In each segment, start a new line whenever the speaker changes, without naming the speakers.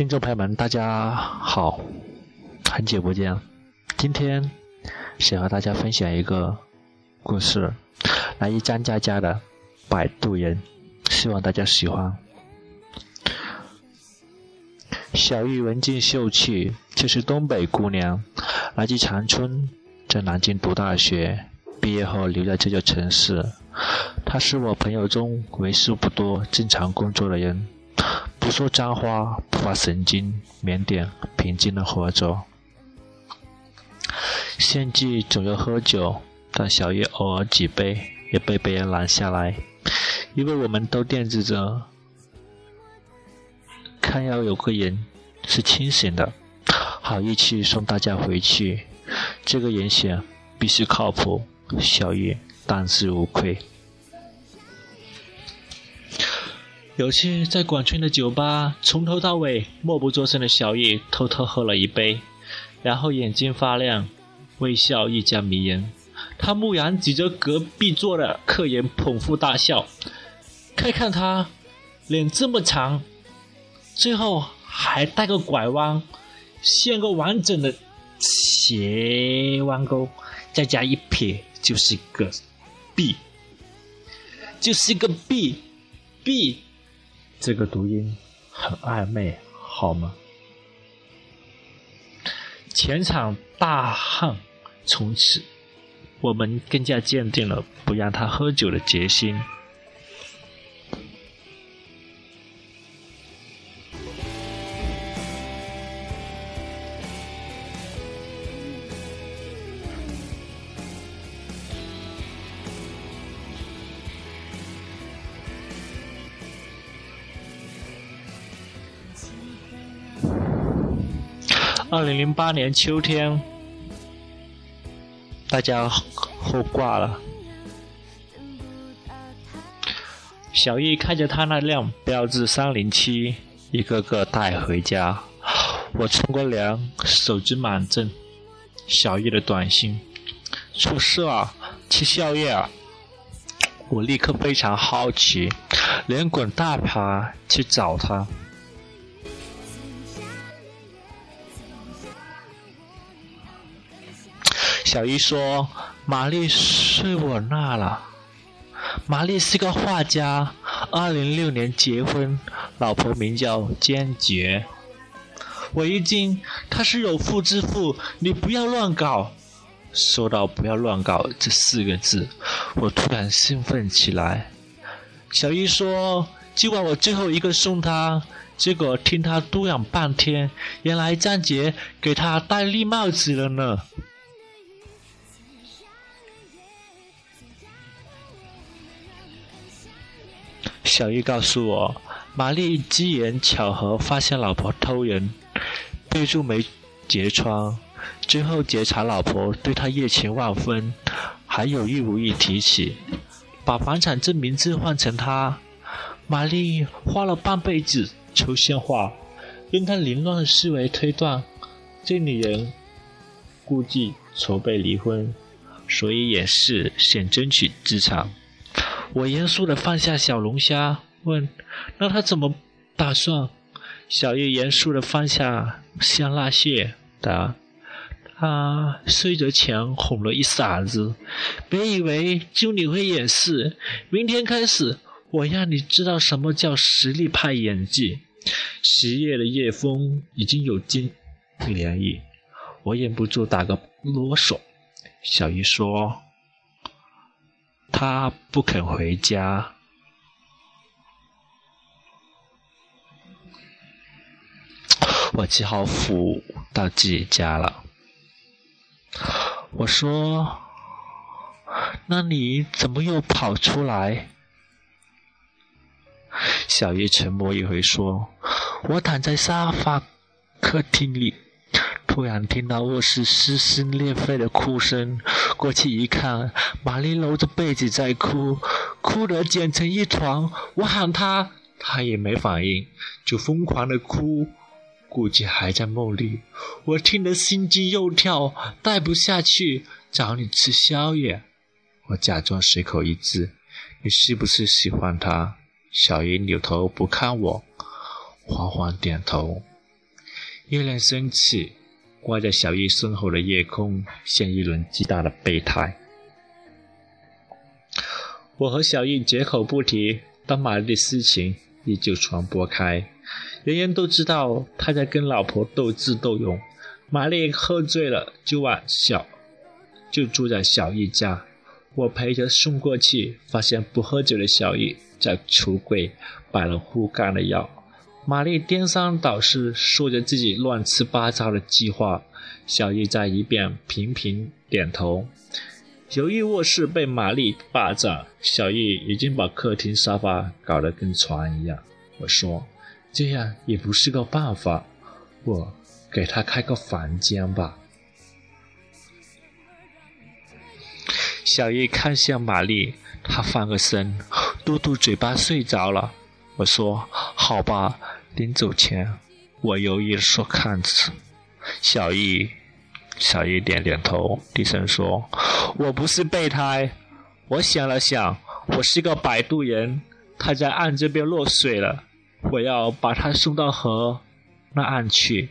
听众朋友们，大家好，很久不见。今天想和大家分享一个故事，来自张嘉佳的《摆渡人》，希望大家喜欢。小玉文静秀气，就是东北姑娘，来自长春，在南京读大学，毕业后留在这座城市。她是我朋友中为数不多正常工作的人。不说脏话，不发神经，腼腆平静的活着。献祭总要喝酒，但小叶偶尔几杯也被别人拦下来，因为我们都惦记着，看要有个人是清醒的，好义气送大家回去。这个人选必须靠谱，小叶当之无愧。有次在广春的酒吧，从头到尾默不作声的小叶偷偷喝了一杯，然后眼睛发亮，微笑愈加迷人。他蓦然指着隔壁桌的客人捧腹大笑，看看他脸这么长，最后还带个拐弯，像个完整的斜弯钩，再加一撇就是个 B，就是一个 B，B。这个读音很暧昧，好吗？全场大汗，从此我们更加坚定了不让他喝酒的决心。二零零八年秋天，大家后挂了。小易开着他那辆标致三零七，一个个带回家。我冲过凉，手机满震。小易的短信：出事了，吃宵夜啊！我立刻非常好奇，连滚带爬去找他。小姨说：“玛丽睡我那了。玛丽是个画家，二零六年结婚，老婆名叫坚决。”我一惊，他是有妇之夫，你不要乱搞。说到“不要乱搞”这四个字，我突然兴奋起来。小姨说：“今晚我最后一个送她。”结果听他嘟囔半天，原来张杰给他戴绿帽子了呢。小玉告诉我，玛丽机缘巧合发现老婆偷人，备注没揭穿，最后觉察老婆对他热情万分，还有意无意提起，把房产证名字换成他。玛丽花了半辈子抽象化，用他凌乱的思维推断，这女人估计筹备离婚，所以也是想争取资产。我严肃地放下小龙虾，问：“那他怎么打算？”小叶严肃地放下香辣蟹，答：“他睡着前哄了一嗓子，别以为就你会演戏。明天开始，我让你知道什么叫实力派演技。”十月的夜风已经有金凉意，我忍不住打个啰嗦。小姨说。他不肯回家，我只好扶到自己家了。我说：“那你怎么又跑出来？”小叶沉默一会，说：“我躺在沙发客厅里。”突然听到卧室撕心裂肺的哭声，过去一看，玛丽搂着被子在哭，哭得剪成一团。我喊她，她也没反应，就疯狂的哭，估计还在梦里。我听得心惊肉跳，待不下去，找你吃宵夜。我假装随口一字：“你是不是喜欢他？”小姨扭头不看我，缓缓点头。月亮升起，挂在小易身后的夜空像一轮巨大的备胎。我和小易绝口不提，但玛丽的事情依旧传播开，人人都知道他在跟老婆斗智斗勇。玛丽喝醉了，就往小就住在小易家。我陪着送过去，发现不喝酒的小易在橱柜摆了护肝的药。玛丽颠三倒四说着自己乱七八糟的计划，小易在一边频频点头。由于卧室被玛丽霸占，小易已经把客厅沙发搞得跟床一样。我说：“这样也不是个办法，我给他开个房间吧。”小易看向玛丽，她翻个身，嘟嘟嘴巴睡着了。我说：“好吧。”临走前，我犹豫说：“看着。”小易，小易点点头，低声说：“我不是备胎。”我想了想，我是个摆渡人，他在岸这边落水了，我要把他送到河那岸去。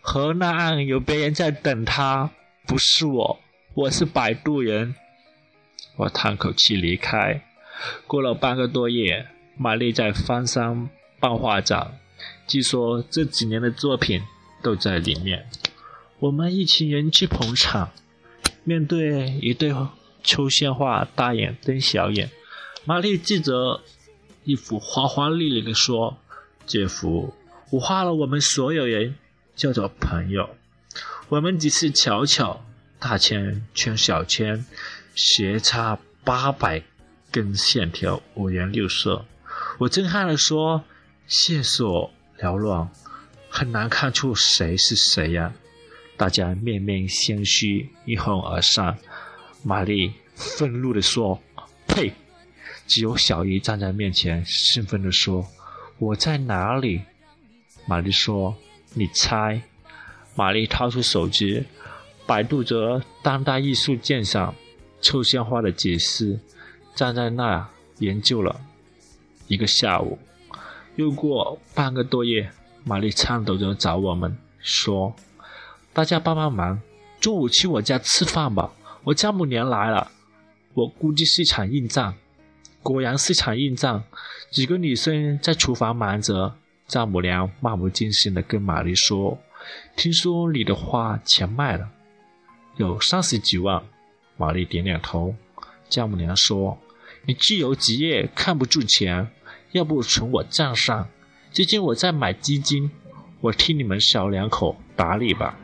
河那岸有别人在等他，不是我，我是摆渡人。我叹口气离开。过了半个多月，玛丽在翻山办画展，据说这几年的作品都在里面。我们一群人去捧场，面对一对抽象画大眼瞪小眼。玛丽记着一幅花花绿绿的说：“这幅我画了，我们所有人叫做朋友。我们只是巧巧大圈圈小圈。”斜插八百根线条，五颜六色。我震撼地说：“线索缭乱，很难看出谁是谁呀！”大家面面相觑，一哄而散。玛丽愤怒地说：“呸！”只有小姨站在面前，兴奋地说：“我在哪里？”玛丽说：“你猜。”玛丽掏出手机，百度着当代艺术鉴赏。抽象画的解释，站在那研究了一个下午。又过半个多月，玛丽颤抖着找我们说：“大家帮帮忙，中午去我家吃饭吧，我丈母娘来了。”我估计是一场硬仗，果然是场硬仗。几个女生在厨房忙着，丈母娘漫不经心地跟玛丽说：“听说你的花钱卖了，有三十几万。”玛丽点点头。丈母娘说：“你自由职业看不住钱，要不存我账上？最近我在买基金，我替你们小两口打理吧。”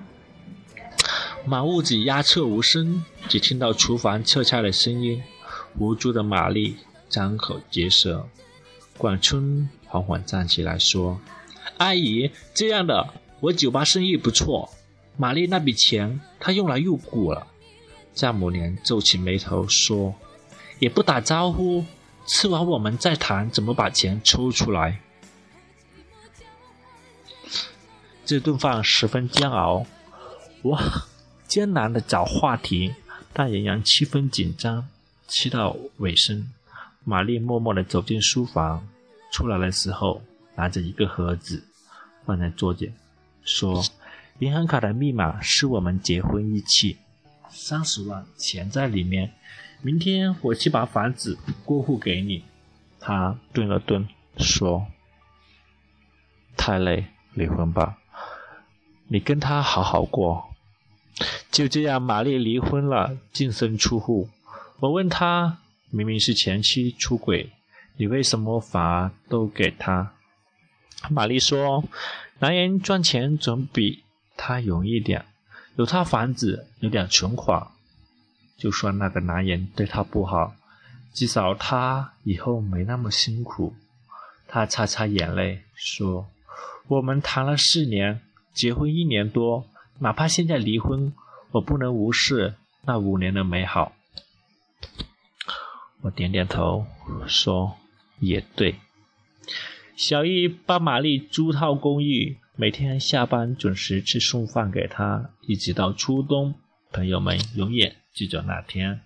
满屋子鸦雀无声，只听到厨房切菜的声音。无助的玛丽张口结舌。管春缓缓站起来说：“阿姨，这样的，我酒吧生意不错。玛丽那笔钱，她用来入股了。”丈母娘皱起眉头说：“也不打招呼，吃完我们再谈怎么把钱抽出来。”这顿饭十分煎熬，我艰难的找话题，但仍然气氛紧张。吃到尾声，玛丽默默的走进书房，出来的时候拿着一个盒子放在桌前，说：“银行卡的密码是我们结婚日期。”三十万钱在里面，明天我去把房子过户给你。他顿了顿，说：“太累，离婚吧。你跟他好好过。”就这样，玛丽离婚了，净身出户。我问他：“明明是前妻出轨，你为什么反而都给他？”玛丽说：“男人赚钱总比他容易点。”有套房子，有点存款，就算那个男人对她不好，至少她以后没那么辛苦。她擦擦眼泪说：“我们谈了四年，结婚一年多，哪怕现在离婚，我不能无视那五年的美好。”我点点头说：“也对。”小易帮玛丽租套公寓。每天下班准时去送饭给她，一直到初冬，朋友们永远记着那天。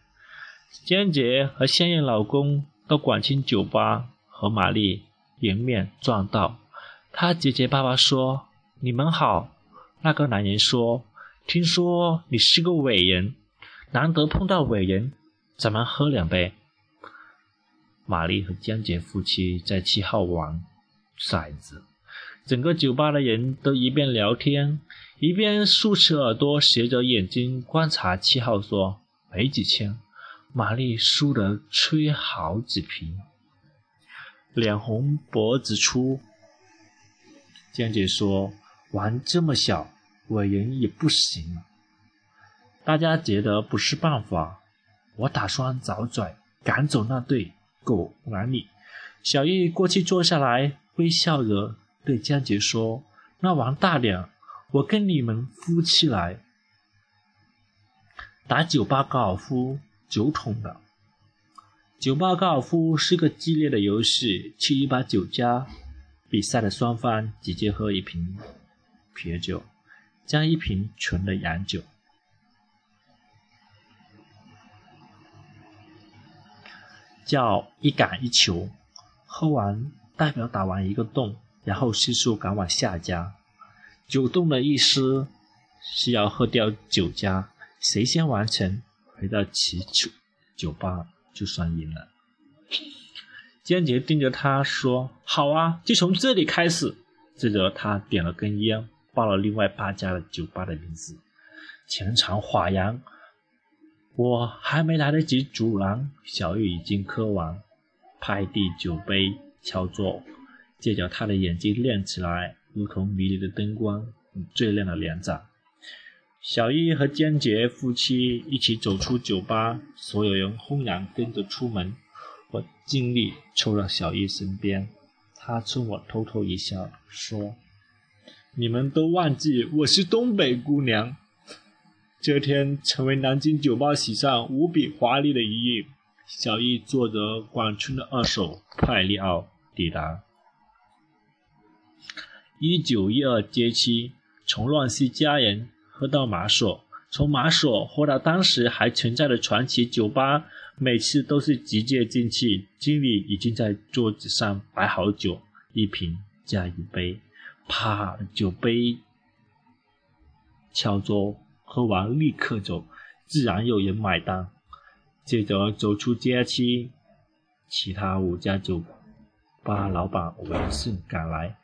江姐和现任老公到广清酒吧和玛丽迎面撞到，他结结巴巴说：“你们好。”那个男人说：“听说你是个伟人，难得碰到伟人，咱们喝两杯。”玛丽和江杰夫妻在七号玩骰子，整个酒吧的人都一边聊天，一边竖起耳朵，斜着眼睛观察七号。说：“没几千。”玛丽输得吹好几瓶，脸红脖子粗。江姐说：“玩这么小，伟人也不行。”大家觉得不是办法，我打算找拽赶走那对。狗男女，小易过去坐下来，微笑着对江杰说：“那玩大点，我跟你们夫妻来打酒吧高尔夫，酒桶的。酒吧高尔夫是个激烈的游戏，去一把酒家，比赛的双方直接喝一瓶啤酒，加一瓶纯的洋酒。”叫一杆一球，喝完代表打完一个洞，然后迅速赶往下家。九洞的意思是要喝掉九家，谁先完成回到其酒酒吧就算赢了。坚杰盯着他说：“好啊，就从这里开始。”接着他点了根烟，报了另外八家的酒吧的名字，全场哗然。我还没来得及阻拦，小玉已经喝完，拍地酒杯，敲桌，借着他的眼睛亮起来，如同迷离的灯光，最亮的两盏。小易和江杰夫妻一起走出酒吧，所有人轰然跟着出门。我尽力凑到小易身边，她冲我偷偷一笑，说：“你们都忘记我是东北姑娘。”这天成为南京酒吧史上无比华丽的一夜。小易坐着广春的二手派利奥抵达。一九一二街区，从乱世佳人喝到马索，从马索喝到当时还存在的传奇酒吧，每次都是直接进去，经理已经在桌子上摆好酒，一瓶加一杯，啪，酒杯敲桌。喝完立刻走，自然有人买单。接着走出街区，其他五家酒吧老板闻讯赶来，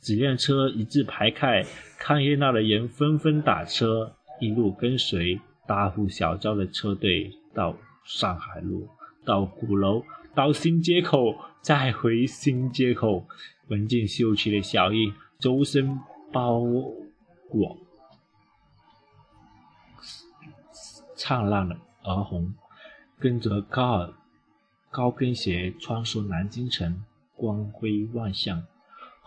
几辆车一字排开，看热闹的人纷纷打车，一路跟随大呼小叫的车队到上海路，到鼓楼，到新街口，再回新街口。文静秀气的小艺，周身包裹。灿烂的鹅红，跟着高尔高跟鞋穿梭南京城，光辉万象。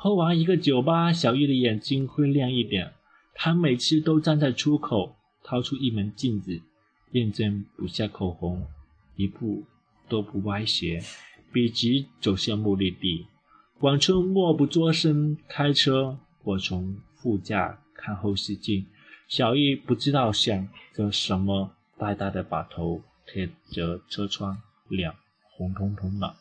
喝完一个酒吧，小玉的眼睛会亮一点。她每次都站在出口，掏出一门镜子，认真补下口红，一步都不歪斜，笔直走向目的地。广春默不作声开车，我从副驾看后视镜，小玉不知道想着什么。呆呆的把头贴着车窗，脸红彤彤的。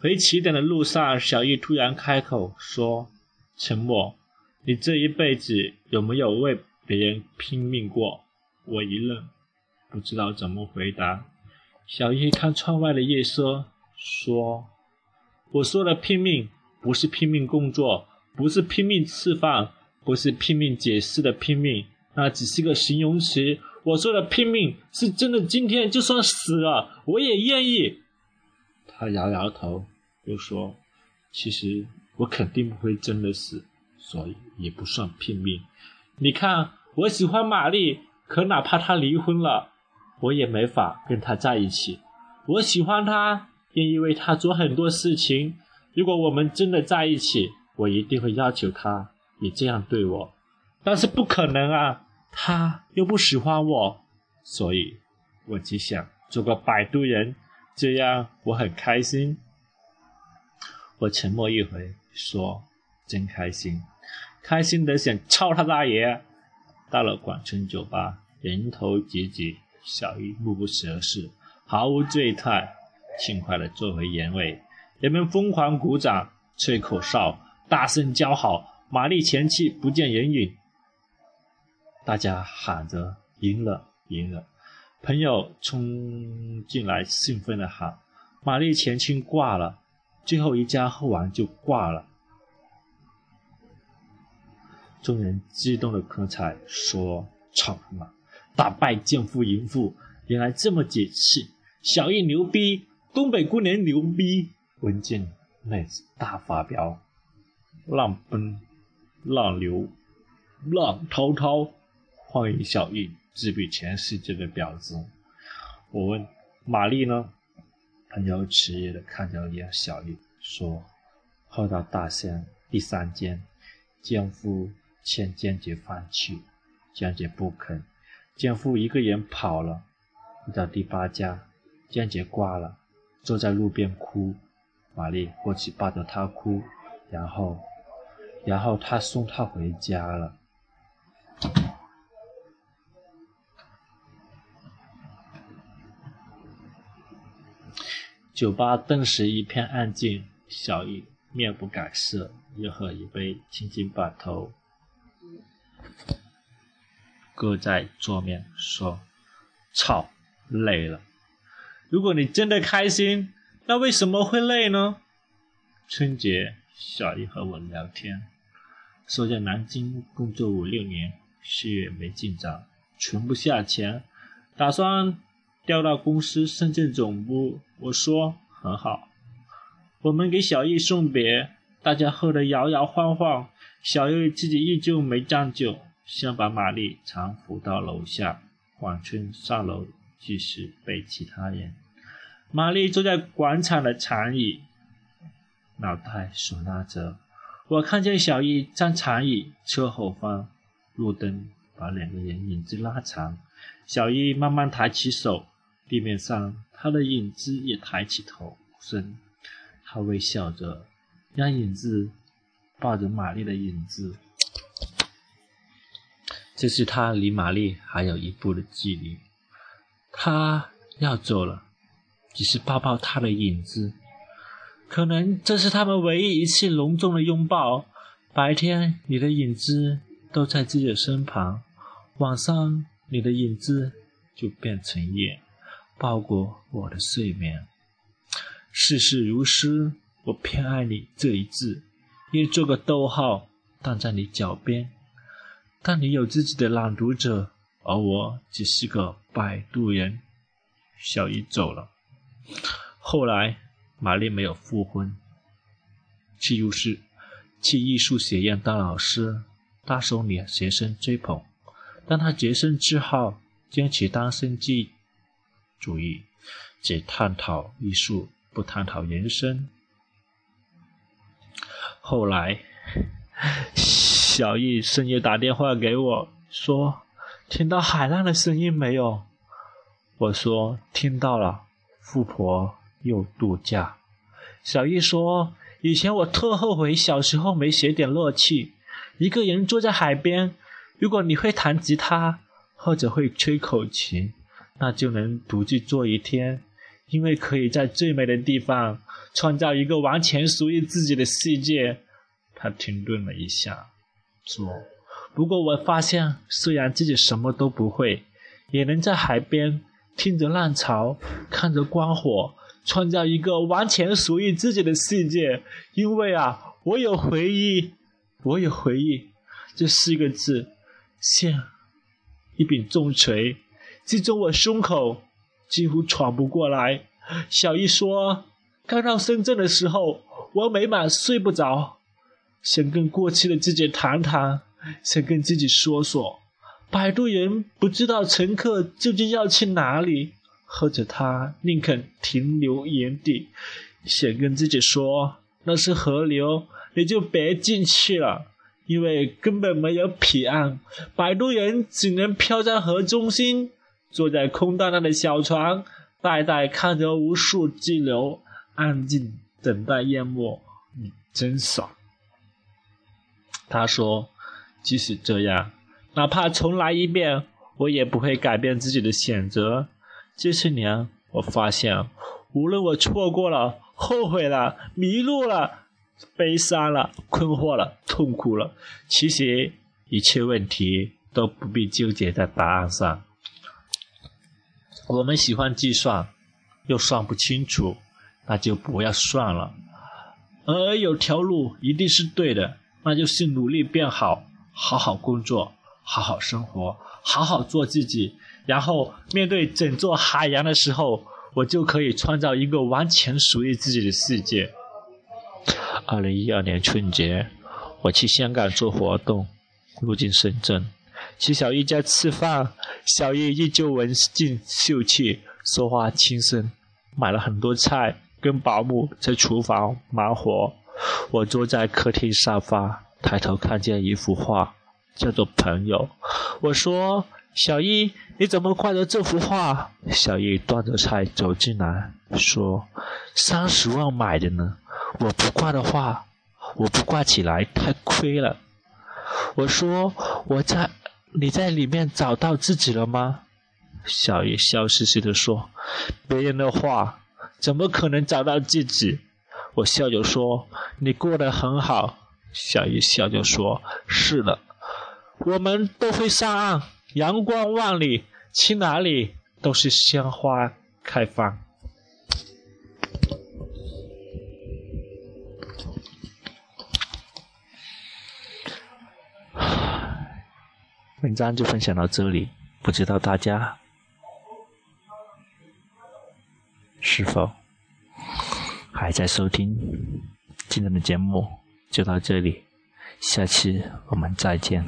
回起点的路上，小易突然开口说：“沉默，你这一辈子有没有为别人拼命过？”我一愣，不知道怎么回答。小易看窗外的夜色，说：“我说的拼命，不是拼命工作，不是拼命吃饭，不是拼命解释的拼命，那只是个形容词。”我说的拼命是真的，今天就算死了，我也愿意。他摇摇头，又说：“其实我肯定不会真的死，所以也不算拼命。你看，我喜欢玛丽，可哪怕她离婚了，我也没法跟她在一起。我喜欢她，愿意为她做很多事情。如果我们真的在一起，我一定会要求她也这样对我。但是不可能啊！”她又不喜欢我，所以我只想做个摆渡人，这样我很开心。我沉默一回，说：“真开心，开心的想操他大爷。”到了广春酒吧，人头挤挤，小玉目不斜视，毫无醉态，轻快的坐回原位。人们疯狂鼓掌、吹口哨、大声叫好。玛丽前妻不见人影。大家喊着赢了，赢了。朋友冲进来，兴奋地喊：“玛丽前倾挂了，最后一家喝完就挂了。”众人激动的喝彩，说：“操他妈！打败奸夫淫妇，原来这么解气！小易牛逼，东北姑娘牛逼！”文静妹子大发飙，浪奔浪流浪滔滔，欢迎小易。只比全世界的婊子。我问玛丽呢？朋友迟疑的看着眼小丽，说：“喝到大仙第三间，奸夫劝奸姐饭去，奸姐不肯，奸夫一个人跑了。到第八家，奸姐挂了，坐在路边哭。玛丽过去抱着他哭，然后，然后他送她回家了。”酒吧顿时一片安静。小易面不改色，又喝一杯，轻轻把头搁在桌面，说：“操，累了。如果你真的开心，那为什么会累呢？”春节，小易和我聊天，说在南京工作五六年，事业没进展，存不下钱，打算。调到公司深圳总部，我说很好。我们给小易送别，大家喝得摇摇晃晃。小易自己依旧没站酒，先把玛丽搀扶到楼下。广春上楼继续背其他人。玛丽坐在广场的长椅，脑袋手拉着。我看见小易站长椅侧后方，路灯把两个人影子拉长。小易慢慢抬起手。地面上，他的影子也抬起头身，他微笑着，让影子抱着玛丽的影子。这是他离玛丽还有一步的距离，他要走了，只是抱抱他的影子。可能这是他们唯一一次隆重的拥抱。白天，你的影子都在自己的身旁；晚上，你的影子就变成夜。包裹我的睡眠。世事如诗，我偏爱你这一字，应做个逗号，荡在你脚边。但你有自己的朗读者，而我只是个摆渡人。小姨走了。后来，玛丽没有复婚，去入室，去艺术学院当老师，大受女学生追捧。但她洁身自好，坚持单身记。主义只探讨艺术，不探讨人生。后来，小易深夜打电话给我，说：“听到海浪的声音没有？”我说：“听到了。”富婆又度假。小易说：“以前我特后悔小时候没学点乐器，一个人坐在海边。如果你会弹吉他，或者会吹口琴。”那就能独自坐一天，因为可以在最美的地方创造一个完全属于自己的世界。他停顿了一下，说：“不过我发现，虽然自己什么都不会，也能在海边听着浪潮，看着光火，创造一个完全属于自己的世界。因为啊，我有回忆，我有回忆。这四个字，像一柄重锤。”击中我胸口，几乎喘不过来。小易说：“刚到深圳的时候，我每晚睡不着，想跟过去的自己谈谈，想跟自己说说。摆渡人不知道乘客究竟要去哪里，或者他宁肯停留原地。想跟自己说，那是河流，你就别进去了，因为根本没有彼岸。摆渡人只能漂在河中心。”坐在空荡荡的小船，呆呆看着无数激流，安静等待淹没。你真爽。他说：“即使这样，哪怕重来一遍，我也不会改变自己的选择。这些年，我发现，无论我错过了、后悔了、迷路了、悲伤了、困惑了、痛苦了，其实一切问题都不必纠结在答案上。我们喜欢计算，又算不清楚，那就不要算了。而有条路一定是对的，那就是努力变好，好好工作，好好生活，好好做自己。然后面对整座海洋的时候，我就可以创造一个完全属于自己的世界。二零一二年春节，我去香港做活动，路经深圳，去小姨家吃饭。小姨依旧文静秀气，说话轻声，买了很多菜，跟保姆在厨房忙活。我坐在客厅沙发，抬头看见一幅画，叫做《朋友》。我说：“小姨，你怎么挂着这幅画？”小姨端着菜走进来，说：“三十万买的呢。”我不挂的话，我不挂起来太亏了。我说我在，你在里面找到自己了吗？小叶笑嘻嘻地说：“别人的话怎么可能找到自己？”我笑着说：“你过得很好。”小叶笑着说：“是的，我们都会上岸，阳光万里，去哪里都是鲜花开放。”文章就分享到这里，不知道大家是否还在收听？今天的节目就到这里，下期我们再见。